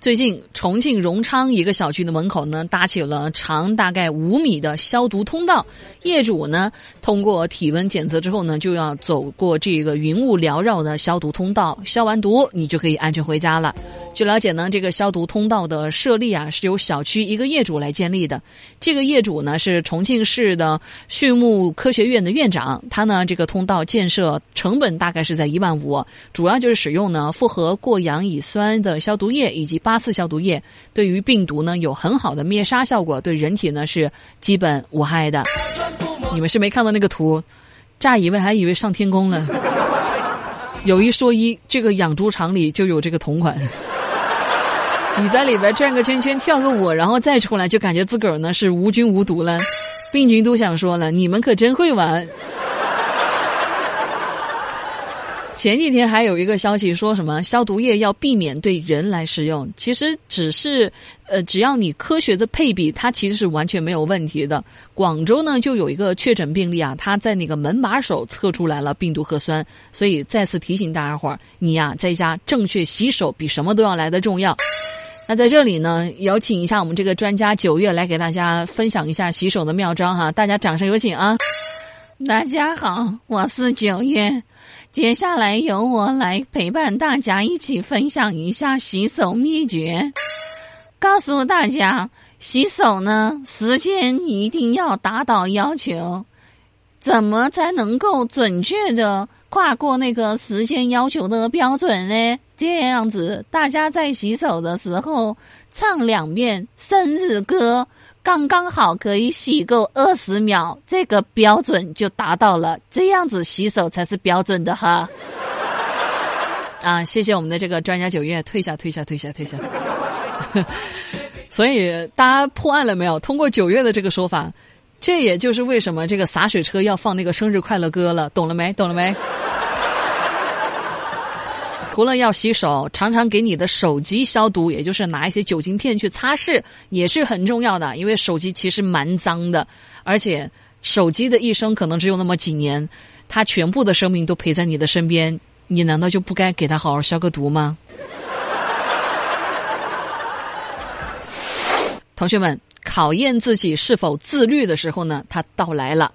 最近，重庆荣昌一个小区的门口呢，搭起了长大概五米的消毒通道。业主呢，通过体温检测之后呢，就要走过这个云雾缭绕的消毒通道，消完毒，你就可以安全回家了。据了解呢，这个消毒通道的设立啊，是由小区一个业主来建立的。这个业主呢，是重庆市的畜牧科学院的院长。他呢，这个通道建设成本大概是在一万五，主要就是使用呢复合过氧乙酸的消毒液以及八四消毒液，对于病毒呢有很好的灭杀效果，对人体呢是基本无害的。你们是没看到那个图，乍以为还以为上天宫了。有一说一，这个养猪场里就有这个同款。你在里边转个圈圈，跳个舞，然后再出来，就感觉自个儿呢是无菌无毒了。病菌都想说了，你们可真会玩。前几天还有一个消息说什么消毒液要避免对人来使用，其实只是呃，只要你科学的配比，它其实是完全没有问题的。广州呢就有一个确诊病例啊，他在那个门把手测出来了病毒核酸，所以再次提醒大家伙儿，你呀在家正确洗手比什么都要来的重要。那在这里呢，有请一下我们这个专家九月来给大家分享一下洗手的妙招哈，大家掌声有请啊！大家好，我是九月，接下来由我来陪伴大家一起分享一下洗手秘诀，告诉大家洗手呢时间一定要达到要求，怎么才能够准确的跨过那个时间要求的标准呢？这样子，大家在洗手的时候唱两遍生日歌，刚刚好可以洗够二十秒，这个标准就达到了。这样子洗手才是标准的哈。啊，谢谢我们的这个专家九月，退下，退下，退下，退下。所以大家破案了没有？通过九月的这个说法，这也就是为什么这个洒水车要放那个生日快乐歌了，懂了没？懂了没？除了要洗手，常常给你的手机消毒，也就是拿一些酒精片去擦拭，也是很重要的。因为手机其实蛮脏的，而且手机的一生可能只有那么几年，它全部的生命都陪在你的身边，你难道就不该给它好好消个毒吗？同学们，考验自己是否自律的时候呢，它到来了。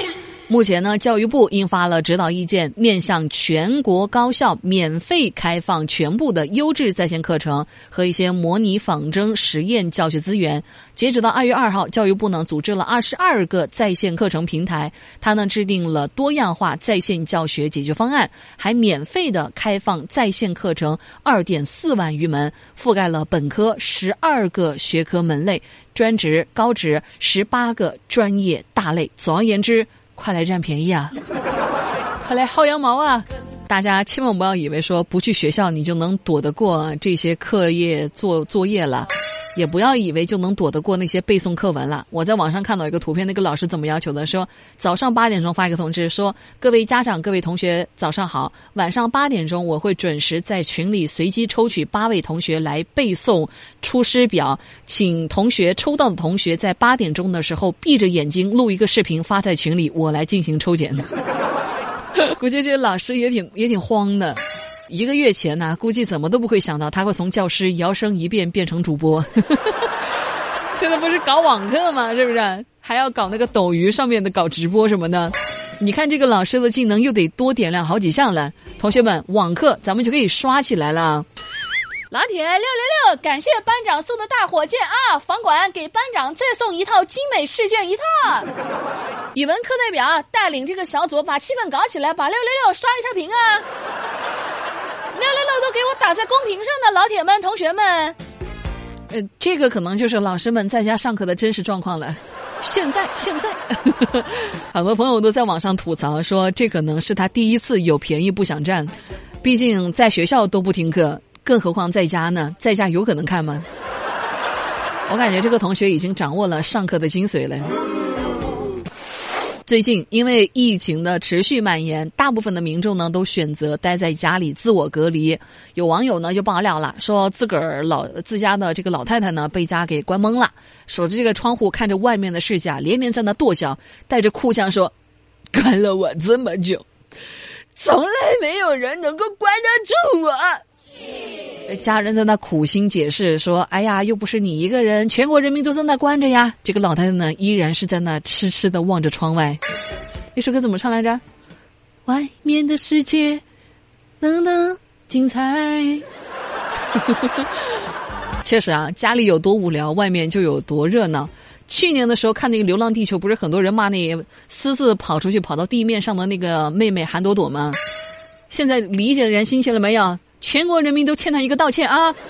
目前呢，教育部印发了指导意见，面向全国高校免费开放全部的优质在线课程和一些模拟仿真实验教学资源。截止到二月二号，教育部呢组织了二十二个在线课程平台，它呢制定了多样化在线教学解决方案，还免费的开放在线课程二点四万余门，覆盖了本科十二个学科门类，专职、高职十八个专业大类。总而言之。快来占便宜啊！快来薅羊毛啊！大家千万不要以为说不去学校你就能躲得过这些课业做作业了，也不要以为就能躲得过那些背诵课文了。我在网上看到一个图片，那个老师怎么要求的？说早上八点钟发一个通知，说各位家长、各位同学早上好，晚上八点钟我会准时在群里随机抽取八位同学来背诵《出师表》，请同学抽到的同学在八点钟的时候闭着眼睛录一个视频发在群里，我来进行抽检。估计这老师也挺也挺慌的，一个月前呢，估计怎么都不会想到他会从教师摇身一变变成主播。现在不是搞网课吗？是不是？还要搞那个抖鱼上面的搞直播什么的？你看这个老师的技能又得多点亮好几项了。同学们，网课咱们就可以刷起来了。老铁六六六，感谢班长送的大火箭啊！房管给班长再送一套精美试卷一套。语文课代表带领这个小组把气氛搞起来，把六六六刷一下屏啊！在公屏上的老铁们、同学们。呃，这个可能就是老师们在家上课的真实状况了。现在，现在，很多朋友都在网上吐槽说，这可能是他第一次有便宜不想占，毕竟在学校都不听课。更何况在家呢？在家有可能看吗？我感觉这个同学已经掌握了上课的精髓了。最近因为疫情的持续蔓延，大部分的民众呢都选择待在家里自我隔离。有网友呢就爆料了，说自个儿老自家的这个老太太呢被家给关懵了，守着这个窗户看着外面的世界，连连在那跺脚，带着哭腔说：“关了我这么久，从来没有人能够关得住我。”家人在那苦心解释说：“哎呀，又不是你一个人，全国人民都在那关着呀。”这个老太太呢，依然是在那痴痴的望着窗外。那首歌怎么唱来着？外面的世界，等等，精彩。确实啊，家里有多无聊，外面就有多热闹。去年的时候看那个《流浪地球》，不是很多人骂那私自跑出去跑到地面上的那个妹妹韩朵朵吗？现在理解人心切了没有？全国人民都欠他一个道歉啊！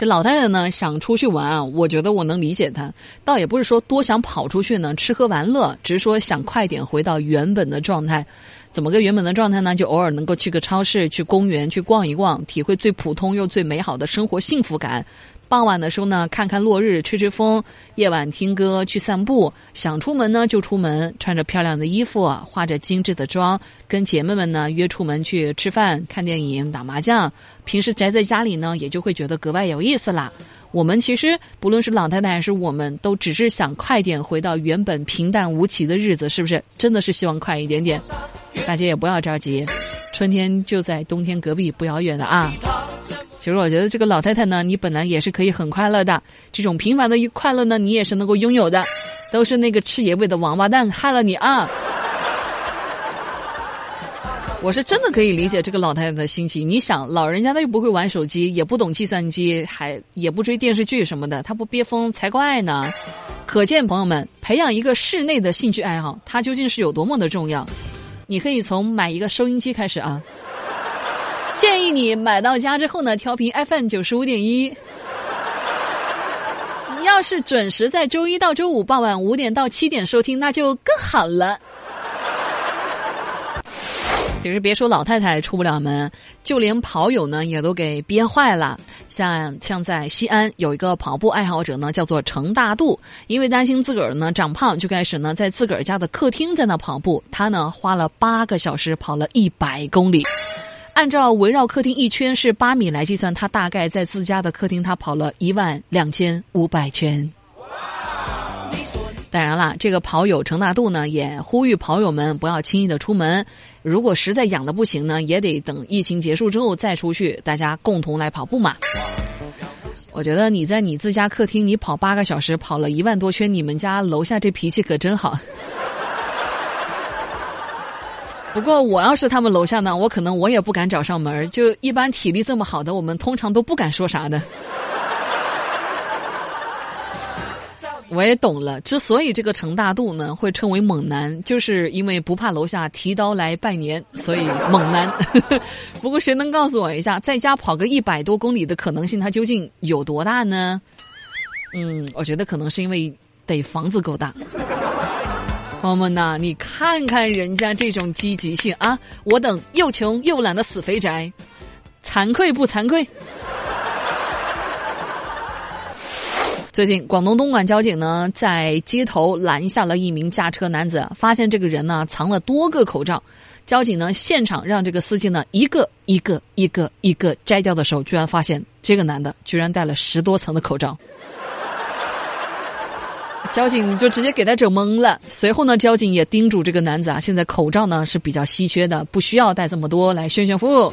这老太太呢想出去玩，我觉得我能理解她，倒也不是说多想跑出去呢，吃喝玩乐，只是说想快点回到原本的状态。怎么个原本的状态呢？就偶尔能够去个超市、去公园去逛一逛，体会最普通又最美好的生活幸福感。傍晚的时候呢，看看落日，吹吹风；夜晚听歌，去散步。想出门呢就出门，穿着漂亮的衣服，化着精致的妆，跟姐妹们呢约出门去吃饭、看电影、打麻将。平时宅在家里呢，也就会觉得格外有意思啦。我们其实不论是老太太还是我们，都只是想快点回到原本平淡无奇的日子，是不是？真的是希望快一点点。大家也不要着急，春天就在冬天隔壁，不遥远的啊。其实我觉得这个老太太呢，你本来也是可以很快乐的，这种平凡的一快乐呢，你也是能够拥有的。都是那个吃野味的王八蛋害了你啊！我是真的可以理解这个老太太的心情。你想，老人家他又不会玩手机，也不懂计算机，还也不追电视剧什么的，他不憋疯才怪呢。可见，朋友们，培养一个室内的兴趣爱好，它究竟是有多么的重要。你可以从买一个收音机开始啊。建议你买到家之后呢，调频 FM 九十五点一。要是准时在周一到周五傍晚五点到七点收听，那就更好了。其实别说老太太出不了门，就连跑友呢也都给憋坏了。像像在西安有一个跑步爱好者呢，叫做程大度，因为担心自个儿呢长胖，就开始呢在自个儿家的客厅在那跑步。他呢花了八个小时跑了一百公里。按照围绕客厅一圈是八米来计算，他大概在自家的客厅他跑了一万两千五百圈。当然了，这个跑友程大度呢也呼吁跑友们不要轻易的出门，如果实在痒的不行呢，也得等疫情结束之后再出去，大家共同来跑步嘛。我觉得你在你自家客厅你跑八个小时，跑了一万多圈，你们家楼下这脾气可真好。不过我要是他们楼下呢，我可能我也不敢找上门就一般体力这么好的，我们通常都不敢说啥的。我也懂了，之所以这个程大度呢会称为猛男，就是因为不怕楼下提刀来拜年，所以猛男。不过谁能告诉我一下，在家跑个一百多公里的可能性，它究竟有多大呢？嗯，我觉得可能是因为得房子够大。朋友们呐，你看看人家这种积极性啊！我等又穷又懒的死肥宅，惭愧不惭愧？最近，广东东莞交警呢在街头拦下了一名驾车男子，发现这个人呢藏了多个口罩，交警呢现场让这个司机呢一个一个一个一个摘掉的时候，居然发现这个男的居然戴了十多层的口罩。交警就直接给他整懵了。随后呢，交警也叮嘱这个男子啊，现在口罩呢是比较稀缺的，不需要戴这么多来炫炫富。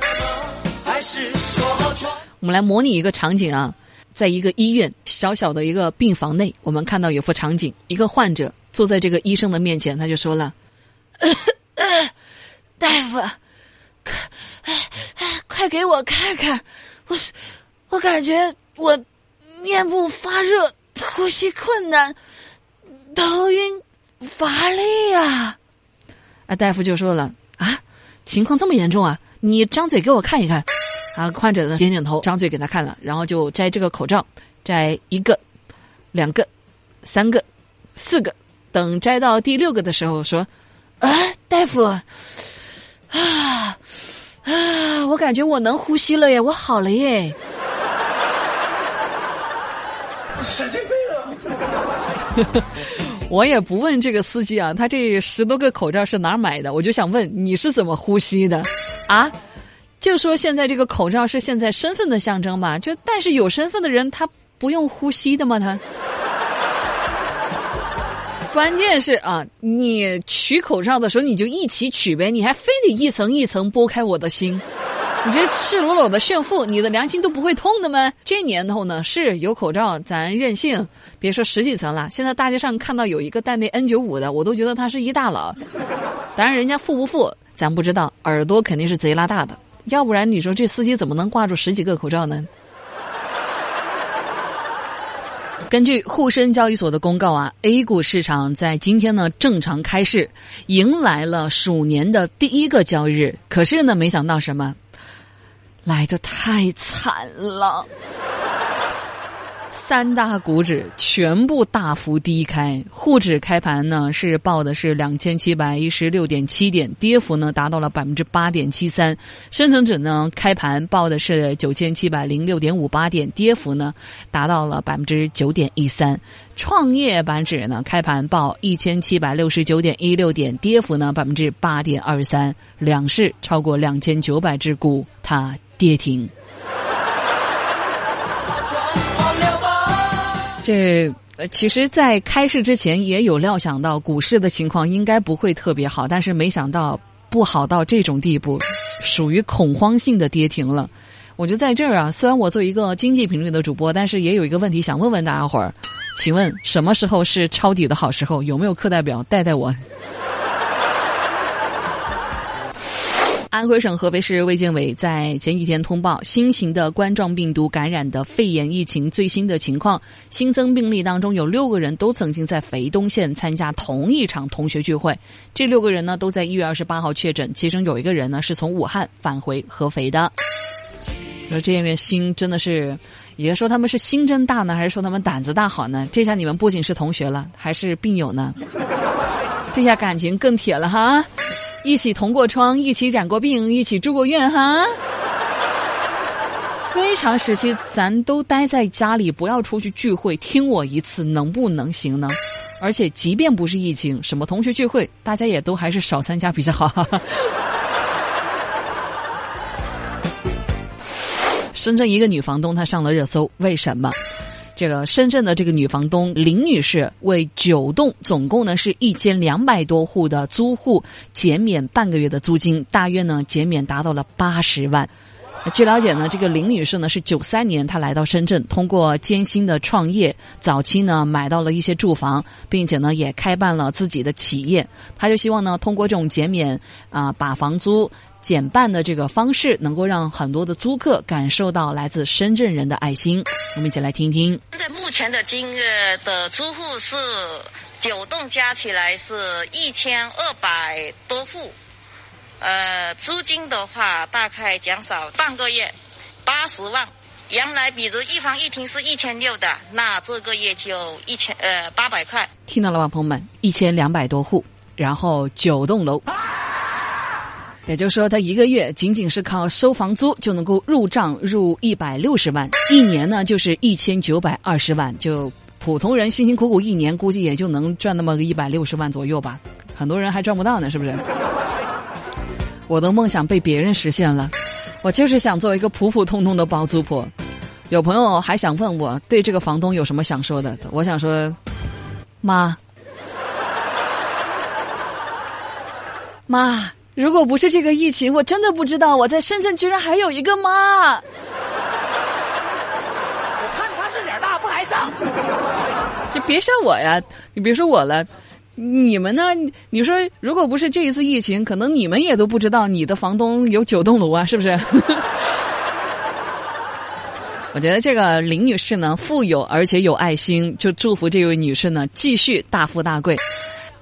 我们来模拟一个场景啊，在一个医院小小的一个病房内，我们看到有幅场景，一个患者坐在这个医生的面前，他就说了：“大夫，快给我看看，我我感觉我面部发热，呼吸困难。”头晕乏力呀！啊，大夫就说了啊，情况这么严重啊，你张嘴给我看一看。啊，患者呢点点头，张嘴给他看了，然后就摘这个口罩，摘一个、两个、三个、四个，等摘到第六个的时候说：“啊，大夫，啊啊，我感觉我能呼吸了耶，我好了耶。”神经病啊！我也不问这个司机啊，他这十多个口罩是哪儿买的？我就想问你是怎么呼吸的，啊？就说现在这个口罩是现在身份的象征吧？就但是有身份的人他不用呼吸的吗？他？关键是啊，你取口罩的时候你就一起取呗，你还非得一层一层剥开我的心？你这赤裸裸的炫富，你的良心都不会痛的吗？这年头呢，是有口罩咱任性，别说十几层了，现在大街上看到有一个戴那 N 九五的，我都觉得他是一大佬。当然，人家富不富咱不知道，耳朵肯定是贼拉大的，要不然你说这司机怎么能挂住十几个口罩呢？根据沪深交易所的公告啊，A 股市场在今天呢正常开市，迎来了鼠年的第一个交易日。可是呢，没想到什么，来的太惨了。三大股指全部大幅低开，沪指开盘呢是报的是两千七百一十六点七点，跌幅呢达到了百分之八点七三；深成指呢开盘报的是九千七百零六点五八点，跌幅呢达到了百分之九点一三；创业板指呢开盘报一千七百六十九点一六点，跌幅呢百分之八点二三。两市超过两千九百只股，它跌停。这呃，其实，在开市之前也有料想到股市的情况应该不会特别好，但是没想到不好到这种地步，属于恐慌性的跌停了。我就在这儿啊，虽然我做一个经济频率的主播，但是也有一个问题想问问大家伙儿，请问什么时候是抄底的好时候？有没有课代表带带我？安徽省合肥市卫健委在前几天通报新型的冠状病毒感染的肺炎疫情最新的情况，新增病例当中有六个人都曾经在肥东县参加同一场同学聚会，这六个人呢都在一月二十八号确诊，其中有一个人呢是从武汉返回合肥的。说这面心真的是，也说他们是心真大呢，还是说他们胆子大好呢？这下你们不仅是同学了，还是病友呢？这下感情更铁了哈。一起同过窗，一起染过病，一起住过院，哈。非常时期，咱都待在家里，不要出去聚会。听我一次，能不能行呢？而且，即便不是疫情，什么同学聚会，大家也都还是少参加比较好。深圳一个女房东，她上了热搜，为什么？这个深圳的这个女房东林女士为九栋总共呢是一千两百多户的租户减免半个月的租金，大约呢减免达到了八十万。据了解呢，这个林女士呢是九三年她来到深圳，通过艰辛的创业，早期呢买到了一些住房，并且呢也开办了自己的企业。她就希望呢通过这种减免啊把房租减半的这个方式，能够让很多的租客感受到来自深圳人的爱心。我们一起来听听。现在目前的金额的租户是九栋加起来是一千二百多户。呃，租金的话大概减少半个月，八十万。原来比如一房一厅是一千六的，那这个月就一千呃八百块。听到了吗，朋友们？一千两百多户，然后九栋楼，也就是说，他一个月仅仅是靠收房租就能够入账入一百六十万，一年呢就是一千九百二十万。就普通人辛辛苦苦一年，估计也就能赚那么个一百六十万左右吧。很多人还赚不到呢，是不是？我的梦想被别人实现了，我就是想做一个普普通通的包租婆。有朋友还想问我对这个房东有什么想说的？我想说，妈，妈，如果不是这个疫情，我真的不知道我在深圳居然还有一个妈。我看他是脸大不挨上，就别说我呀，你别说我了。你们呢？你说，如果不是这一次疫情，可能你们也都不知道你的房东有九栋楼啊，是不是？我觉得这个林女士呢，富有而且有爱心，就祝福这位女士呢继续大富大贵。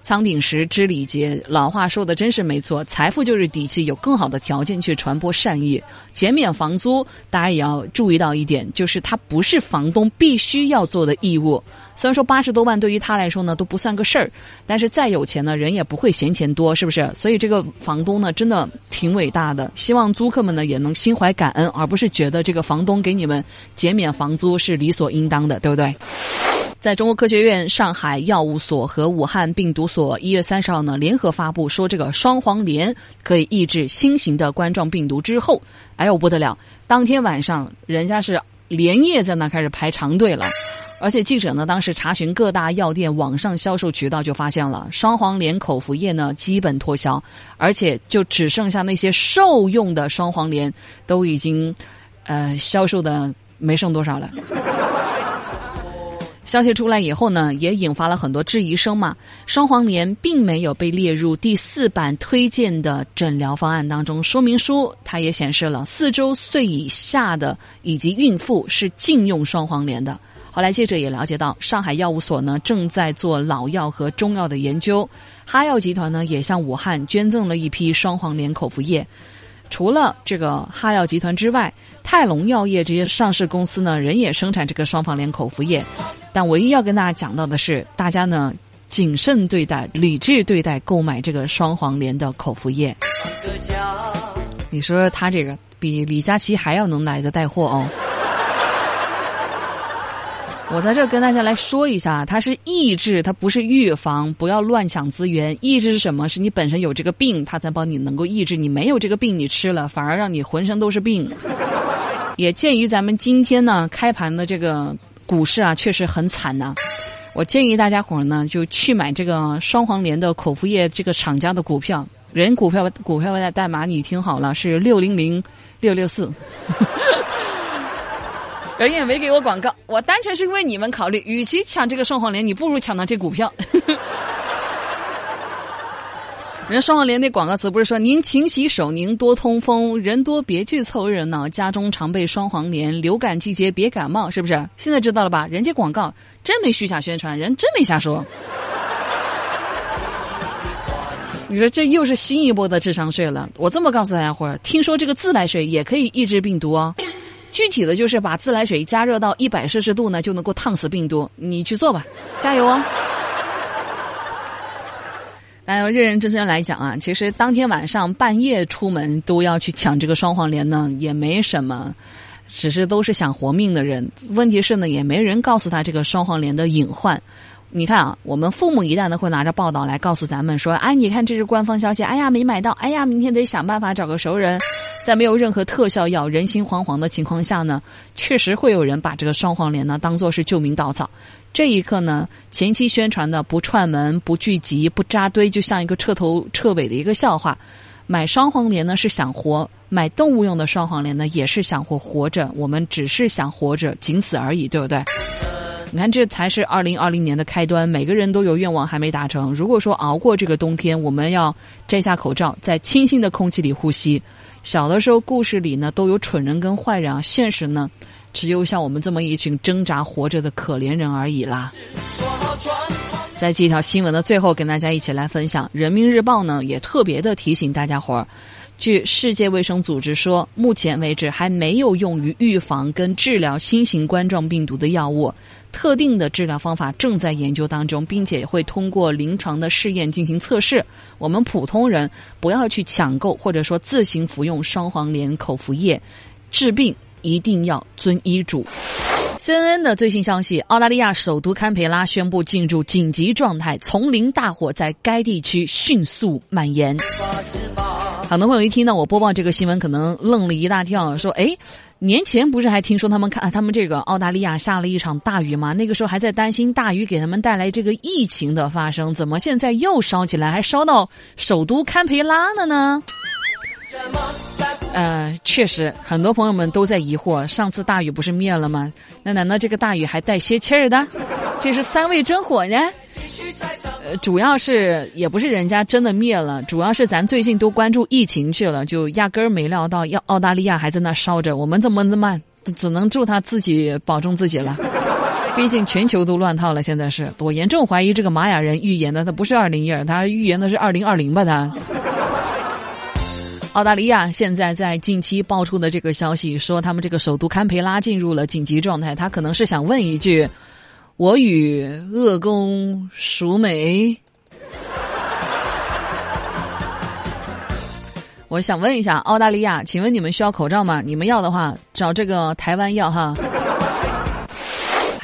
仓顶石知礼节，老话说的真是没错，财富就是底气，有更好的条件去传播善意。减免房租，大家也要注意到一点，就是它不是房东必须要做的义务。虽然说八十多万对于他来说呢都不算个事儿，但是再有钱呢人也不会嫌钱多，是不是？所以这个房东呢真的挺伟大的，希望租客们呢也能心怀感恩，而不是觉得这个房东给你们减免房租是理所应当的，对不对？在中国科学院上海药物所和武汉病毒所一月三十号呢联合发布说，这个双黄连可以抑制新型的冠状病毒之后，哎呦不得了！当天晚上人家是连夜在那开始排长队了。而且记者呢，当时查询各大药店网上销售渠道，就发现了双黄连口服液呢基本脱销，而且就只剩下那些兽用的双黄连都已经，呃，销售的没剩多少了。消息出来以后呢，也引发了很多质疑声嘛。双黄连并没有被列入第四版推荐的诊疗方案当中，说明书它也显示了四周岁以下的以及孕妇是禁用双黄连的。后来记者也了解到，上海药物所呢正在做老药和中药的研究，哈药集团呢也向武汉捐赠了一批双黄连口服液。除了这个哈药集团之外，泰隆药业这些上市公司呢，人也生产这个双黄连口服液。但唯一要跟大家讲到的是，大家呢谨慎对待、理智对待购买这个双黄连的口服液。你说他这个比李佳琦还要能来的带货哦！我在这跟大家来说一下，它是抑制，它不是预防，不要乱抢资源。抑制是什么？是你本身有这个病，它才帮你能够抑制。你没有这个病，你吃了反而让你浑身都是病。也鉴于咱们今天呢开盘的这个。股市啊，确实很惨呐！我建议大家伙儿呢，就去买这个双黄连的口服液这个厂家的股票。人股票股票的代码你听好了，是六零零六六四。人也没给我广告，我单纯是为你们考虑。与其抢这个双黄连，你不如抢到这股票。人双黄连那广告词不是说您勤洗手，您多通风，人多别去凑热闹，家中常备双黄连，流感季节别感冒，是不是？现在知道了吧？人家广告真没虚假宣传，人真没瞎说。你说这又是新一波的智商税了。我这么告诉大家伙儿，听说这个自来水也可以抑制病毒哦。具体的就是把自来水加热到一百摄氏度呢，就能够烫死病毒。你去做吧，加油哦！但要认认真真来讲啊，其实当天晚上半夜出门都要去抢这个双黄连呢，也没什么，只是都是想活命的人。问题是呢，也没人告诉他这个双黄连的隐患。你看啊，我们父母一旦呢会拿着报道来告诉咱们说，哎，你看这是官方消息，哎呀没买到，哎呀明天得想办法找个熟人。在没有任何特效药、人心惶惶的情况下呢，确实会有人把这个双黄连呢当做是救命稻草。这一刻呢，前期宣传的不串门、不聚集、不扎堆，就像一个彻头彻尾的一个笑话。买双黄连呢是想活，买动物用的双黄连呢也是想活活着。我们只是想活着，仅此而已，对不对？你看，这才是二零二零年的开端。每个人都有愿望还没达成。如果说熬过这个冬天，我们要摘下口罩，在清新的空气里呼吸。小的时候，故事里呢都有蠢人跟坏人啊，现实呢？只有像我们这么一群挣扎活着的可怜人而已啦。在这条新闻的最后，跟大家一起来分享，《人民日报》呢也特别的提醒大家伙儿，据世界卫生组织说，目前为止还没有用于预防跟治疗新型冠状病毒的药物，特定的治疗方法正在研究当中，并且会通过临床的试验进行测试。我们普通人不要去抢购或者说自行服用双黄连口服液治病。一定要遵医嘱。CNN 的最新消息：澳大利亚首都堪培拉宣布进入紧急状态，丛林大火在该地区迅速蔓延。很多朋友一听到我播报这个新闻，可能愣了一大跳，说：“哎，年前不是还听说他们看他们这个澳大利亚下了一场大雨吗？那个时候还在担心大雨给他们带来这个疫情的发生，怎么现在又烧起来，还烧到首都堪培拉了呢？” 呃，确实，很多朋友们都在疑惑，上次大雨不是灭了吗？那难道这个大雨还带歇气儿的？这是三味真火呢？呃，主要是也不是人家真的灭了，主要是咱最近都关注疫情去了，就压根儿没料到要澳大利亚还在那烧着。我们怎么这么只能祝他自己保重自己了？毕竟全球都乱套了，现在是我严重怀疑这个玛雅人预言的，他不是二零一二，他预言的是二零二零吧？他。澳大利亚现在在近期爆出的这个消息，说他们这个首都堪培拉进入了紧急状态。他可能是想问一句：“我与恶公熟美？”我想问一下澳大利亚，请问你们需要口罩吗？你们要的话，找这个台湾要哈。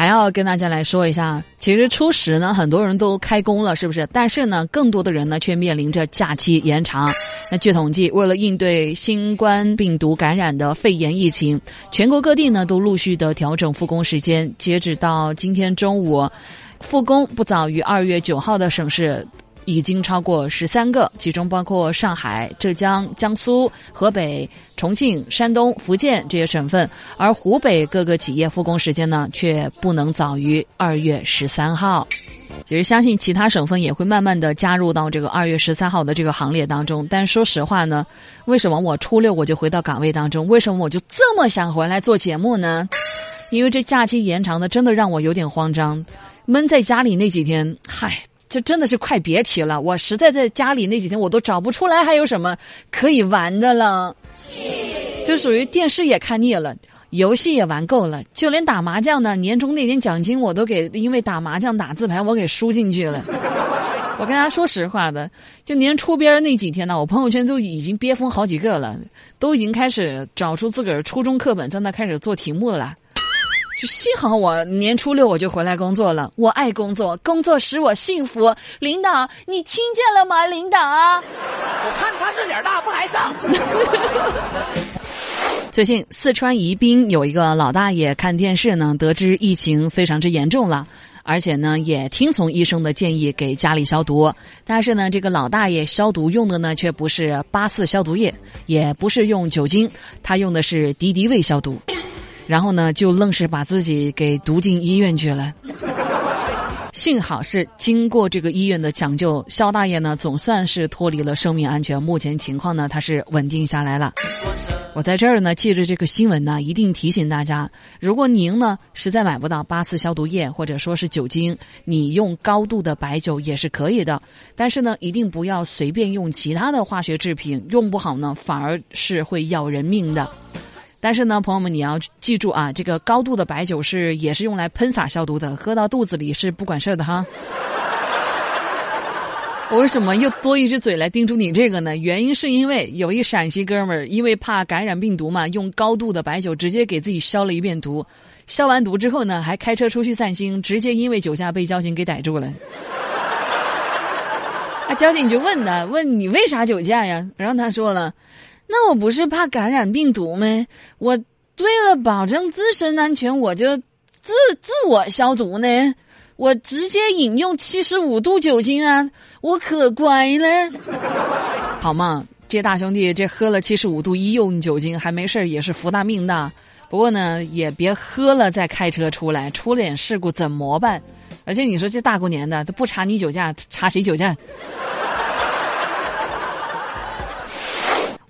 还要跟大家来说一下，其实初十呢，很多人都开工了，是不是？但是呢，更多的人呢，却面临着假期延长。那据统计，为了应对新冠病毒感染的肺炎疫情，全国各地呢都陆续的调整复工时间。截止到今天中午，复工不早于二月九号的省市。已经超过十三个，其中包括上海、浙江、江苏、河北、重庆、山东、福建这些省份，而湖北各个企业复工时间呢，却不能早于二月十三号。其实，相信其他省份也会慢慢的加入到这个二月十三号的这个行列当中。但说实话呢，为什么我初六我就回到岗位当中？为什么我就这么想回来做节目呢？因为这假期延长的真的让我有点慌张，闷在家里那几天，嗨。这真的是快别提了！我实在在家里那几天，我都找不出来还有什么可以玩的了。就属于电视也看腻了，游戏也玩够了，就连打麻将呢，年终那点奖金我都给，因为打麻将打字牌我给输进去了。我跟大家说实话的，就年初边那几天呢，我朋友圈都已经憋疯好几个了，都已经开始找出自个儿初中课本，在那开始做题目了。幸好我年初六我就回来工作了，我爱工作，工作使我幸福。领导，你听见了吗？领导啊，我看他是脸大不挨上。最近四川宜宾有一个老大爷看电视呢，得知疫情非常之严重了，而且呢也听从医生的建议给家里消毒，但是呢这个老大爷消毒用的呢却不是八四消毒液，也不是用酒精，他用的是敌敌畏消毒。然后呢，就愣是把自己给毒进医院去了。幸好是经过这个医院的抢救，肖大爷呢总算是脱离了生命安全。目前情况呢，他是稳定下来了。我在这儿呢，借着这个新闻呢，一定提醒大家：如果您呢实在买不到八四消毒液或者说是酒精，你用高度的白酒也是可以的。但是呢，一定不要随便用其他的化学制品，用不好呢，反而是会要人命的。但是呢，朋友们，你要记住啊，这个高度的白酒是也是用来喷洒消毒的，喝到肚子里是不管事儿的哈。我为什么又多一只嘴来叮嘱你这个呢？原因是因为有一陕西哥们儿，因为怕感染病毒嘛，用高度的白酒直接给自己消了一遍毒，消完毒之后呢，还开车出去散心，直接因为酒驾被交警给逮住了。啊，交警就问他，问你为啥酒驾呀？然后他说了。那我不是怕感染病毒吗？我为了保证自身安全，我就自自我消毒呢。我直接饮用七十五度酒精啊，我可乖了。好嘛，这大兄弟这喝了七十五度医用酒精还没事也是福大命大。不过呢，也别喝了再开车出来，出了点事故怎么办？而且你说这大过年的，他不查你酒驾，查谁酒驾？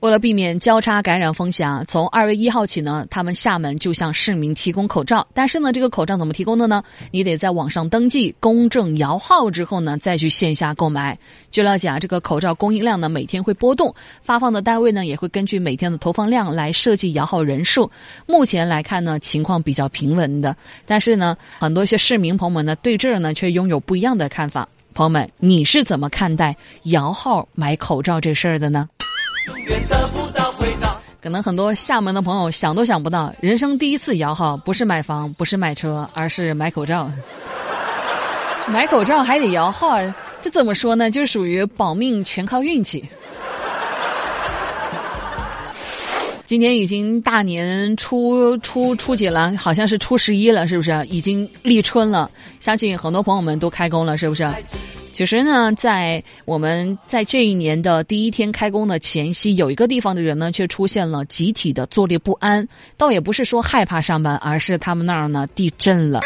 为了避免交叉感染风险啊，从二月一号起呢，他们厦门就向市民提供口罩。但是呢，这个口罩怎么提供的呢？你得在网上登记、公证摇号之后呢，再去线下购买。据了解啊，这个口罩供应量呢每天会波动，发放的单位呢也会根据每天的投放量来设计摇号人数。目前来看呢，情况比较平稳的。但是呢，很多一些市民朋友们呢，对这儿呢却拥有不一样的看法。朋友们，你是怎么看待摇号买口罩这事儿的呢？永远得不到回答。可能很多厦门的朋友想都想不到，人生第一次摇号不是买房，不是买车，而是买口罩。买口罩还得摇号，这怎么说呢？就属于保命全靠运气。今天已经大年初初初几了？好像是初十一了，是不是？已经立春了，相信很多朋友们都开工了，是不是？其实呢，在我们在这一年的第一天开工的前夕，有一个地方的人呢，却出现了集体的坐立不安。倒也不是说害怕上班，而是他们那儿呢地震了。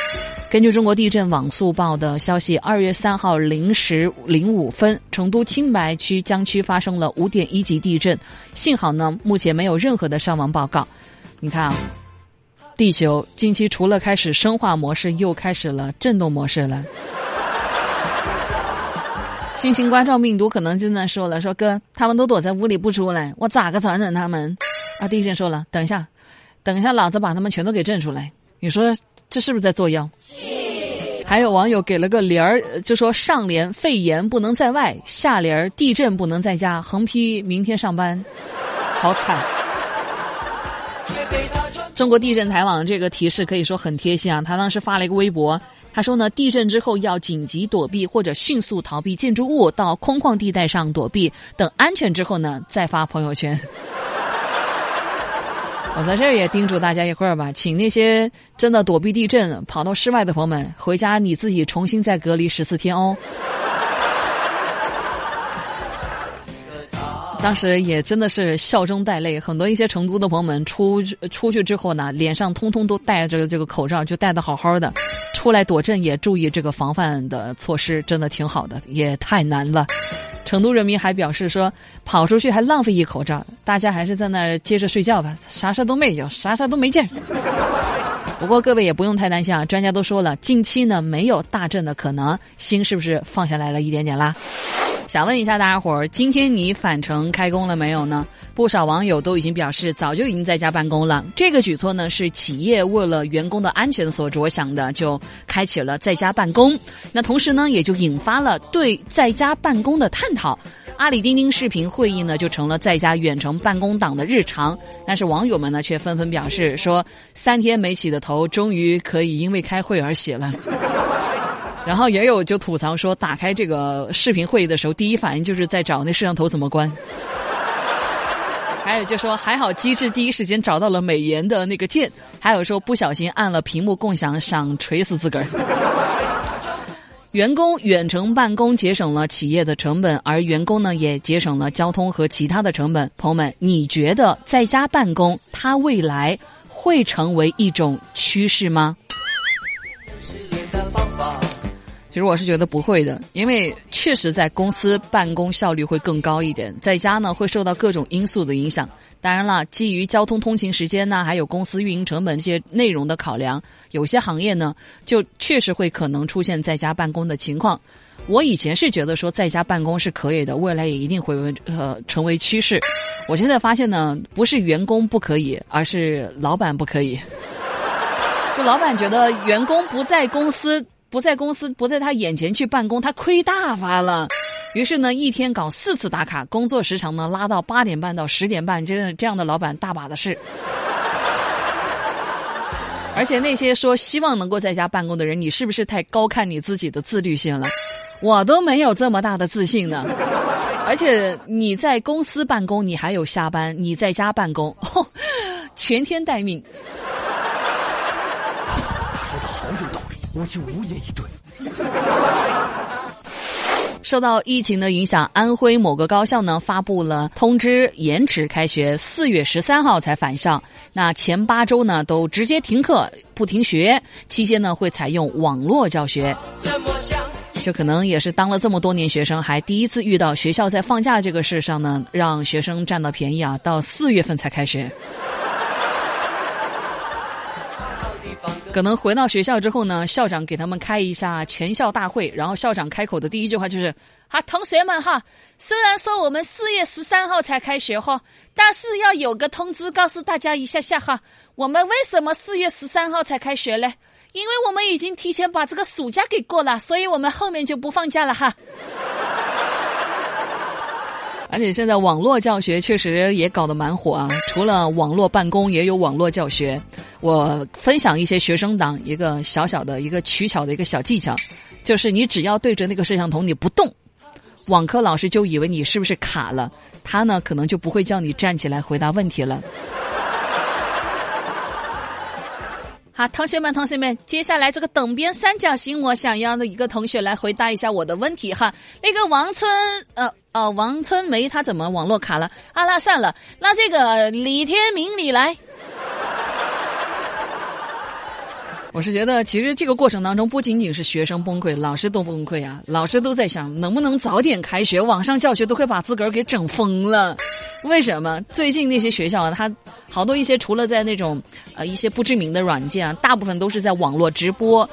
根据中国地震网速报的消息，二月三号零时零五分，成都青白区江区发生了五点一级地震。幸好呢，目前没有任何的伤亡报告。你看啊，地球近期除了开始生化模式，又开始了震动模式了。新型冠状病毒可能就在说了：“说哥，他们都躲在屋里不出来，我咋个传染他们？”啊，地震说了：“等一下，等一下，老子把他们全都给震出来。”你说这是不是在作妖？还有网友给了个联儿，就说上联肺炎不能在外，下联儿地震不能在家，横批明天上班，好惨。中国地震台网这个提示可以说很贴心啊，他当时发了一个微博，他说呢，地震之后要紧急躲避或者迅速逃避建筑物，到空旷地带上躲避，等安全之后呢再发朋友圈。我在这儿也叮嘱大家一会儿吧，请那些真的躲避地震跑到室外的朋友们，回家你自己重新再隔离十四天哦。当时也真的是笑中带泪，很多一些成都的朋友们出出去之后呢，脸上通通都戴着这个口罩，就戴的好好的，出来躲震也注意这个防范的措施，真的挺好的，也太难了。成都人民还表示说，跑出去还浪费一口罩，大家还是在那儿接着睡觉吧，啥事都没有，啥事都没见。不过各位也不用太担心啊，专家都说了，近期呢没有大震的可能，心是不是放下来了一点点啦？想问一下大家伙儿，今天你返程开工了没有呢？不少网友都已经表示，早就已经在家办公了。这个举措呢，是企业为了员工的安全所着想的，就开启了在家办公。那同时呢，也就引发了对在家办公的探讨。阿里钉钉视频会议呢，就成了在家远程办公党的日常。但是网友们呢，却纷纷表示说，三天没洗的头，终于可以因为开会而洗了。然后也有就吐槽说，打开这个视频会议的时候，第一反应就是在找那摄像头怎么关。还有就说还好机智第一时间找到了美颜的那个键，还有说不小心按了屏幕共享，想锤死自个儿。员工远程办公节省了企业的成本，而员工呢也节省了交通和其他的成本。朋友们，你觉得在家办公它未来会成为一种趋势吗？其实我是觉得不会的，因为确实在公司办公效率会更高一点，在家呢会受到各种因素的影响。当然了，基于交通通勤时间呢，还有公司运营成本这些内容的考量，有些行业呢就确实会可能出现在家办公的情况。我以前是觉得说在家办公是可以的，未来也一定会呃成为趋势。我现在发现呢，不是员工不可以，而是老板不可以。就老板觉得员工不在公司。不在公司，不在他眼前去办公，他亏大发了。于是呢，一天搞四次打卡，工作时长呢拉到八点半到十点半，这这样的老板大把的是。而且那些说希望能够在家办公的人，你是不是太高看你自己的自律性了？我都没有这么大的自信呢。而且你在公司办公，你还有下班；你在家办公，全天待命。说的好有道理我就无言以对。受到疫情的影响，安徽某个高校呢发布了通知，延迟开学，四月十三号才返校。那前八周呢都直接停课不停学，期间呢会采用网络教学。这可能也是当了这么多年学生，还第一次遇到学校在放假这个事上呢，让学生占到便宜啊，到四月份才开学。可能回到学校之后呢，校长给他们开一下全校大会，然后校长开口的第一句话就是：“哈，同学们哈，虽然说我们四月十三号才开学哈，但是要有个通知告诉大家一下下哈，我们为什么四月十三号才开学呢？因为我们已经提前把这个暑假给过了，所以我们后面就不放假了哈。”而且现在网络教学确实也搞得蛮火啊！除了网络办公，也有网络教学。我分享一些学生党一个小小的一个取巧的一个小技巧，就是你只要对着那个摄像头你不动，网课老师就以为你是不是卡了，他呢可能就不会叫你站起来回答问题了。好，同学们，同学们，接下来这个等边三角形，我想要的一个同学来回答一下我的问题哈。那个王春，呃，呃，王春梅，他怎么网络卡了？啊，那算了，那这个李天明，你来。我是觉得，其实这个过程当中，不仅仅是学生崩溃，老师都崩溃啊！老师都在想，能不能早点开学？网上教学都快把自个儿给整疯了。为什么？最近那些学校啊，它好多一些除了在那种呃一些不知名的软件啊，大部分都是在网络直播，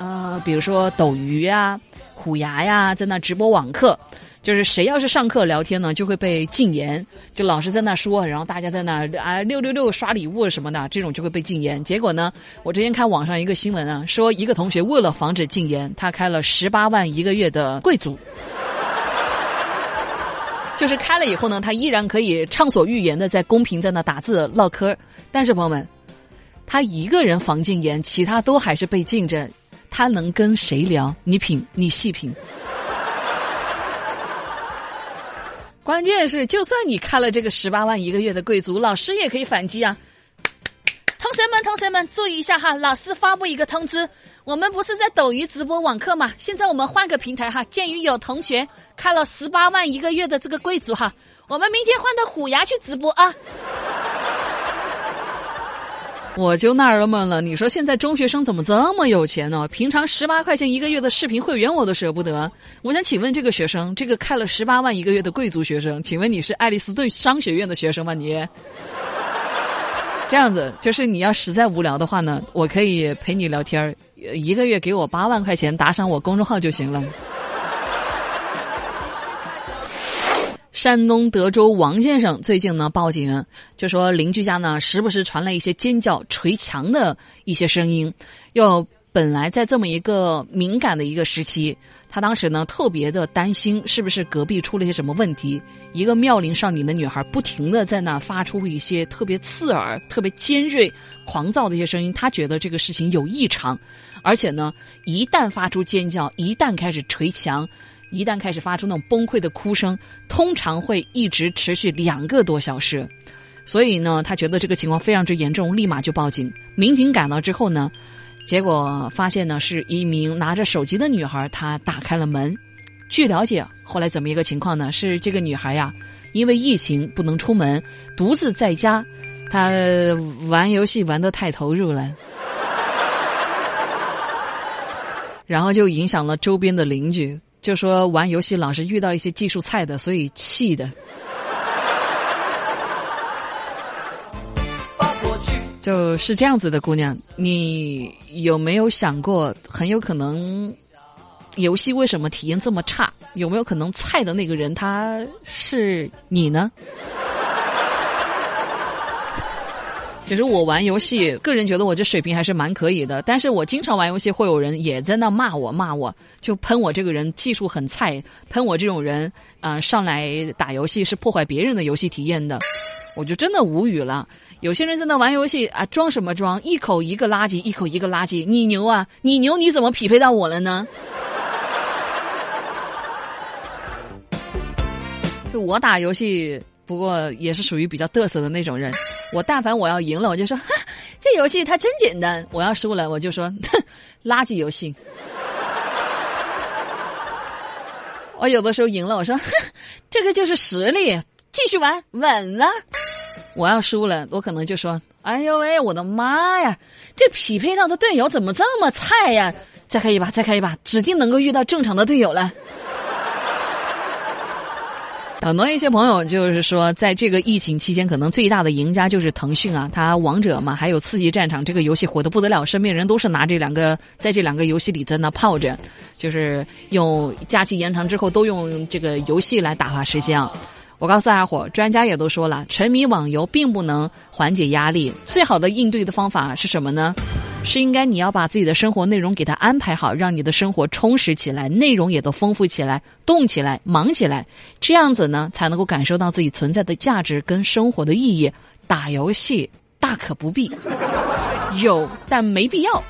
呃，比如说斗鱼啊、虎牙呀，在那直播网课。就是谁要是上课聊天呢，就会被禁言。就老师在那说，然后大家在那啊六六六刷礼物什么的，这种就会被禁言。结果呢，我之前看网上一个新闻啊，说一个同学为了防止禁言，他开了十八万一个月的贵族。就是开了以后呢，他依然可以畅所欲言的在公屏在那打字唠嗑。但是朋友们，他一个人防禁言，其他都还是被禁着，他能跟谁聊？你品，你细品。关键是，就算你开了这个十八万一个月的贵族，老师也可以反击啊！同学们，同学们，注意一下哈！老师发布一个通知，我们不是在斗鱼直播网课嘛？现在我们换个平台哈。鉴于有同学开了十八万一个月的这个贵族哈，我们明天换到虎牙去直播啊！我就纳了闷了，你说现在中学生怎么这么有钱呢？平常十八块钱一个月的视频会员我都舍不得。我想请问这个学生，这个开了十八万一个月的贵族学生，请问你是爱丽斯顿商学院的学生吗？你这样子，就是你要实在无聊的话呢，我可以陪你聊天儿，一个月给我八万块钱，打赏我公众号就行了。山东德州王先生最近呢报警，就说邻居家呢时不时传来一些尖叫、捶墙的一些声音。又本来在这么一个敏感的一个时期，他当时呢特别的担心是不是隔壁出了些什么问题。一个妙龄少女的女孩不停的在那发出一些特别刺耳、特别尖锐、狂躁的一些声音，他觉得这个事情有异常，而且呢一旦发出尖叫，一旦开始捶墙。一旦开始发出那种崩溃的哭声，通常会一直持续两个多小时，所以呢，他觉得这个情况非常之严重，立马就报警。民警赶到之后呢，结果发现呢是一名拿着手机的女孩，她打开了门。据了解，后来怎么一个情况呢？是这个女孩呀，因为疫情不能出门，独自在家，她玩游戏玩得太投入了，然后就影响了周边的邻居。就说玩游戏老是遇到一些技术菜的，所以气的。就是这样子的姑娘，你有没有想过，很有可能游戏为什么体验这么差？有没有可能菜的那个人他是你呢？其实我玩游戏，个人觉得我这水平还是蛮可以的。但是我经常玩游戏，会有人也在那骂我，骂我就喷我这个人技术很菜，喷我这种人啊上来打游戏是破坏别人的游戏体验的，我就真的无语了。有些人在那玩游戏啊，装什么装？一口一个垃圾，一口一个垃圾。你牛啊，你牛，你怎么匹配到我了呢？就我打游戏。不过也是属于比较嘚瑟的那种人，我但凡我要赢了，我就说哈，这游戏它真简单；我要输了，我就说，哼，垃圾游戏。我有的时候赢了，我说，哼，这个就是实力，继续玩，稳了。我要输了，我可能就说，哎呦喂，我的妈呀，这匹配到的队友怎么这么菜呀？再开一把，再开一把，指定能够遇到正常的队友了。很多一些朋友就是说，在这个疫情期间，可能最大的赢家就是腾讯啊，它王者嘛，还有刺激战场这个游戏火得不得了，身边人都是拿这两个，在这两个游戏里在那泡着，就是用假期延长之后都用这个游戏来打发时间啊。我告诉大家伙，专家也都说了，沉迷网游并不能缓解压力，最好的应对的方法是什么呢？是应该你要把自己的生活内容给它安排好，让你的生活充实起来，内容也都丰富起来，动起来，忙起来，这样子呢才能够感受到自己存在的价值跟生活的意义。打游戏大可不必，有但没必要。